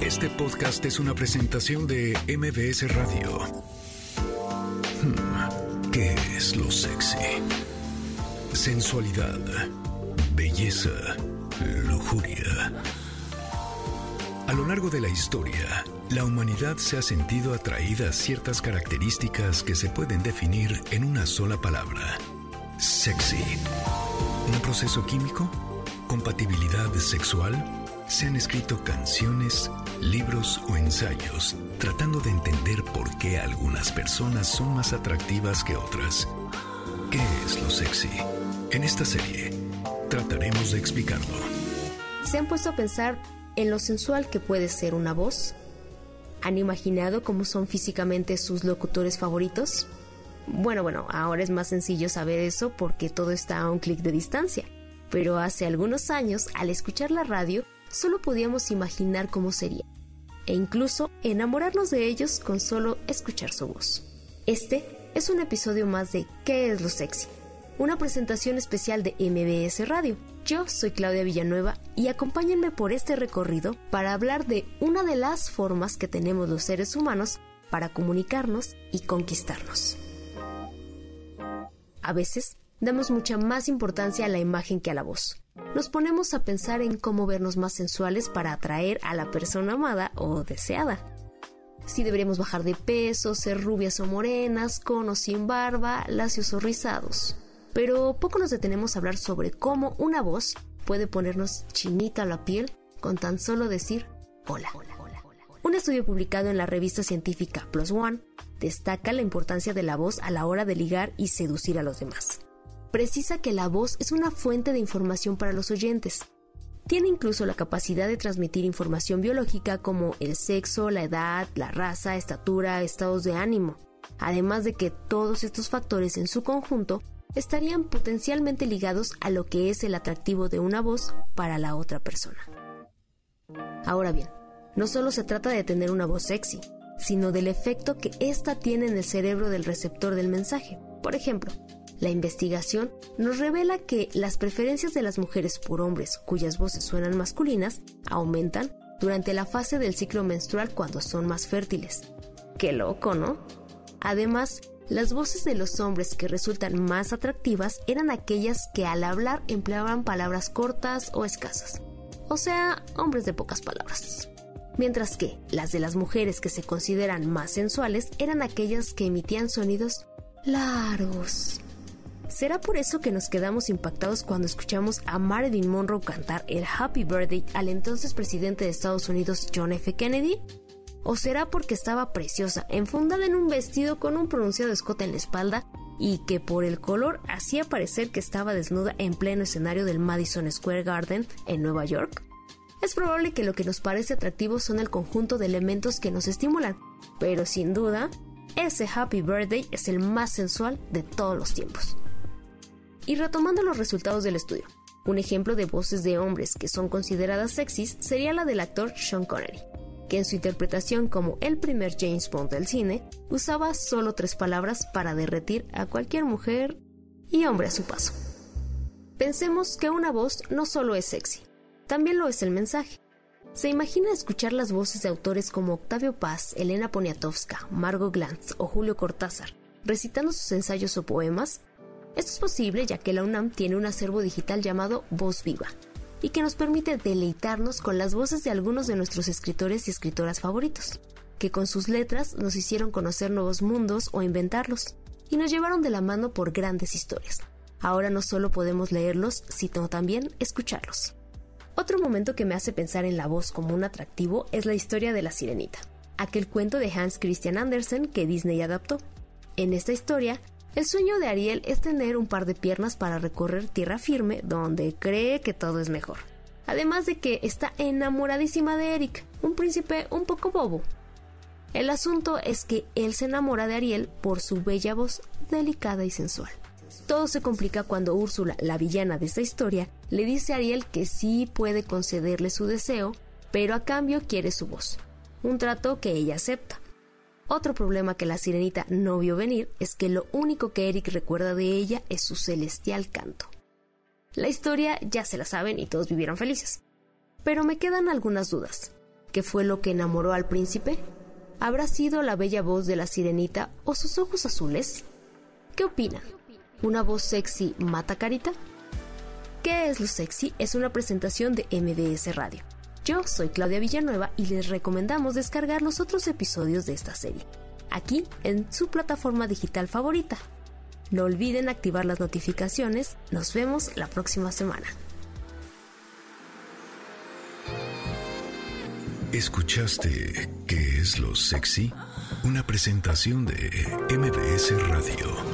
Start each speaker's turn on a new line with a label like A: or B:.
A: Este podcast es una presentación de MBS Radio. Hmm, ¿Qué es lo sexy? Sensualidad, belleza, lujuria. A lo largo de la historia, la humanidad se ha sentido atraída a ciertas características que se pueden definir en una sola palabra. Sexy. ¿Un proceso químico? ¿Compatibilidad sexual? Se han escrito canciones, libros o ensayos tratando de entender por qué algunas personas son más atractivas que otras. ¿Qué es lo sexy? En esta serie trataremos de explicarlo.
B: ¿Se han puesto a pensar en lo sensual que puede ser una voz? ¿Han imaginado cómo son físicamente sus locutores favoritos? Bueno, bueno, ahora es más sencillo saber eso porque todo está a un clic de distancia. Pero hace algunos años, al escuchar la radio, solo podíamos imaginar cómo sería, e incluso enamorarnos de ellos con solo escuchar su voz. Este es un episodio más de ¿Qué es lo sexy? Una presentación especial de MBS Radio. Yo soy Claudia Villanueva y acompáñenme por este recorrido para hablar de una de las formas que tenemos los seres humanos para comunicarnos y conquistarnos. A veces damos mucha más importancia a la imagen que a la voz. Nos ponemos a pensar en cómo vernos más sensuales para atraer a la persona amada o deseada. Si deberíamos bajar de peso, ser rubias o morenas, con o sin barba, lacios o rizados. Pero poco nos detenemos a hablar sobre cómo una voz puede ponernos chinita a la piel con tan solo decir hola. Un estudio publicado en la revista científica Plus One destaca la importancia de la voz a la hora de ligar y seducir a los demás precisa que la voz es una fuente de información para los oyentes. Tiene incluso la capacidad de transmitir información biológica como el sexo, la edad, la raza, estatura, estados de ánimo, además de que todos estos factores en su conjunto estarían potencialmente ligados a lo que es el atractivo de una voz para la otra persona. Ahora bien, no solo se trata de tener una voz sexy, sino del efecto que ésta tiene en el cerebro del receptor del mensaje. Por ejemplo, la investigación nos revela que las preferencias de las mujeres por hombres cuyas voces suenan masculinas aumentan durante la fase del ciclo menstrual cuando son más fértiles. Qué loco, ¿no? Además, las voces de los hombres que resultan más atractivas eran aquellas que al hablar empleaban palabras cortas o escasas. O sea, hombres de pocas palabras. Mientras que las de las mujeres que se consideran más sensuales eran aquellas que emitían sonidos largos. ¿Será por eso que nos quedamos impactados cuando escuchamos a Marilyn Monroe cantar el Happy Birthday al entonces presidente de Estados Unidos John F. Kennedy? ¿O será porque estaba preciosa, enfundada en un vestido con un pronunciado escote en la espalda y que por el color hacía parecer que estaba desnuda en pleno escenario del Madison Square Garden en Nueva York? Es probable que lo que nos parece atractivo son el conjunto de elementos que nos estimulan, pero sin duda, ese Happy Birthday es el más sensual de todos los tiempos. Y retomando los resultados del estudio, un ejemplo de voces de hombres que son consideradas sexys sería la del actor Sean Connery, que en su interpretación como el primer James Bond del cine usaba solo tres palabras para derretir a cualquier mujer y hombre a su paso. Pensemos que una voz no solo es sexy, también lo es el mensaje. ¿Se imagina escuchar las voces de autores como Octavio Paz, Elena Poniatowska, Margot Glantz o Julio Cortázar recitando sus ensayos o poemas? Esto es posible ya que la UNAM tiene un acervo digital llamado Voz Viva y que nos permite deleitarnos con las voces de algunos de nuestros escritores y escritoras favoritos, que con sus letras nos hicieron conocer nuevos mundos o inventarlos, y nos llevaron de la mano por grandes historias. Ahora no solo podemos leerlos, sino también escucharlos. Otro momento que me hace pensar en la voz como un atractivo es la historia de la sirenita, aquel cuento de Hans Christian Andersen que Disney adaptó. En esta historia, el sueño de Ariel es tener un par de piernas para recorrer tierra firme donde cree que todo es mejor. Además de que está enamoradísima de Eric, un príncipe un poco bobo. El asunto es que él se enamora de Ariel por su bella voz delicada y sensual. Todo se complica cuando Úrsula, la villana de esta historia, le dice a Ariel que sí puede concederle su deseo, pero a cambio quiere su voz. Un trato que ella acepta. Otro problema que la sirenita no vio venir es que lo único que Eric recuerda de ella es su celestial canto. La historia ya se la saben y todos vivieron felices. Pero me quedan algunas dudas. ¿Qué fue lo que enamoró al príncipe? ¿Habrá sido la bella voz de la sirenita o sus ojos azules? ¿Qué opinan? ¿Una voz sexy mata carita? ¿Qué es lo sexy? Es una presentación de MBS Radio. Yo soy Claudia Villanueva y les recomendamos descargar los otros episodios de esta serie, aquí en su plataforma digital favorita. No olviden activar las notificaciones. Nos vemos la próxima semana.
A: ¿Escuchaste qué es lo sexy? Una presentación de MBS Radio.